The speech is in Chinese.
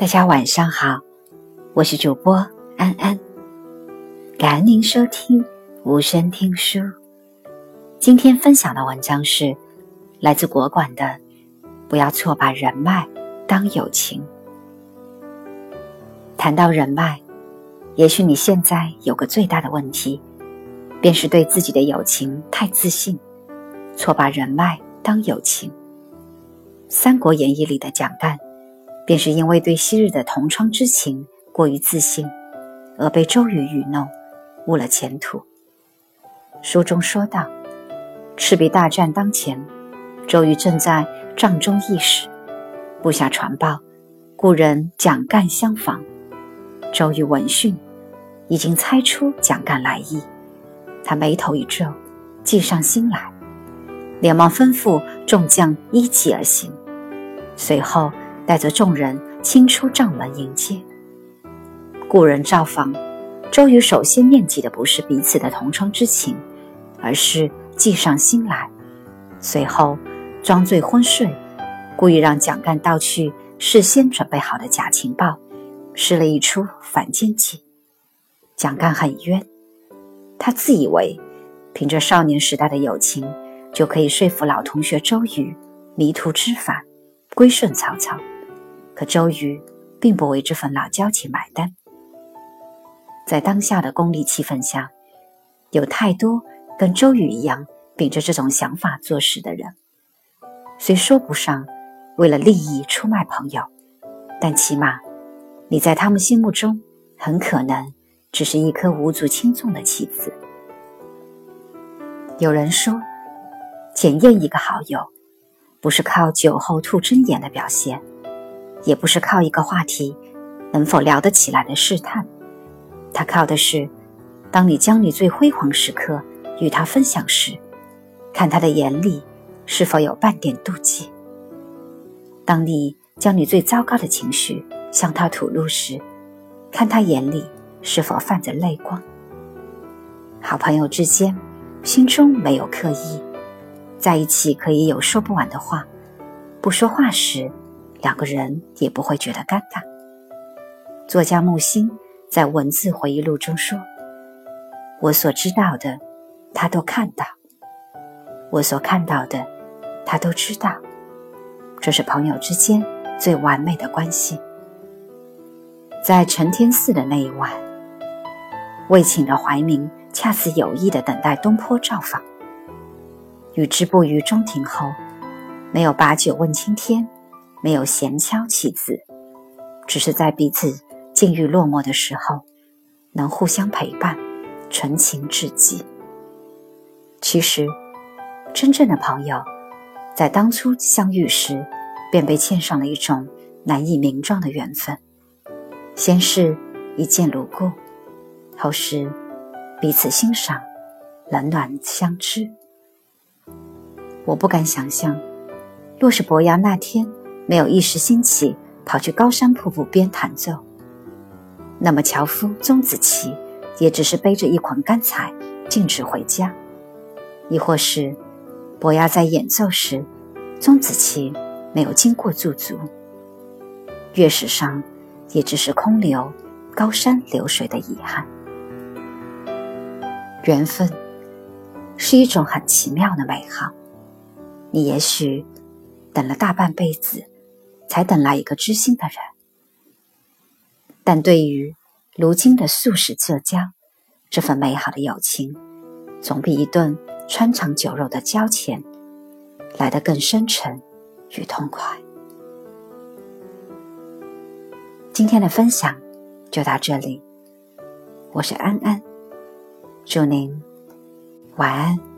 大家晚上好，我是主播安安，感恩您收听无声听书。今天分享的文章是来自国馆的《不要错把人脉当友情》。谈到人脉，也许你现在有个最大的问题，便是对自己的友情太自信，错把人脉当友情。《三国演义》里的蒋干。便是因为对昔日的同窗之情过于自信，而被周瑜愚弄，误了前途。书中说道：“赤壁大战当前，周瑜正在帐中议事，部下传报，故人蒋干相访。周瑜闻讯，已经猜出蒋干来意，他眉头一皱，计上心来，连忙吩咐众将依计而行，随后。”带着众人亲出帐门迎接故人造访，周瑜首先念及的不是彼此的同窗之情，而是计上心来。随后装醉昏睡，故意让蒋干盗去事先准备好的假情报，施了一出反间计。蒋干很冤，他自以为凭着少年时代的友情，就可以说服老同学周瑜迷途知返，归顺曹操。可周瑜并不为这份老交情买单。在当下的功利气氛下，有太多跟周瑜一样秉着这种想法做事的人。虽说不上为了利益出卖朋友，但起码你在他们心目中很可能只是一颗无足轻重的棋子。有人说，检验一个好友，不是靠酒后吐真言的表现。也不是靠一个话题能否聊得起来的试探，他靠的是，当你将你最辉煌时刻与他分享时，看他的眼里是否有半点妒忌；当你将你最糟糕的情绪向他吐露时，看他眼里是否泛着泪光。好朋友之间，心中没有刻意，在一起可以有说不完的话，不说话时。两个人也不会觉得尴尬。作家木心在文字回忆录中说：“我所知道的，他都看到；我所看到的，他都知道。这是朋友之间最完美的关系。”在承天寺的那一晚，魏请的怀民恰似有意的等待东坡造访，与之不于中庭后，没有把酒问青天。没有闲敲棋子，只是在彼此境遇落寞的时候，能互相陪伴，纯情至极。其实，真正的朋友，在当初相遇时，便被嵌上了一种难以名状的缘分。先是一见如故，后是彼此欣赏，冷暖相知。我不敢想象，若是伯牙那天。没有一时兴起跑去高山瀑布边弹奏，那么樵夫钟子期也只是背着一捆干柴径直回家；亦或是伯牙在演奏时，钟子期没有经过驻足，乐史上也只是空留高山流水的遗憾。缘分是一种很奇妙的美好，你也许等了大半辈子。才等来一个知心的人，但对于如今的素食社交，这份美好的友情，总比一顿穿肠酒肉的交钱来得更深沉与痛快。今天的分享就到这里，我是安安，祝您晚安。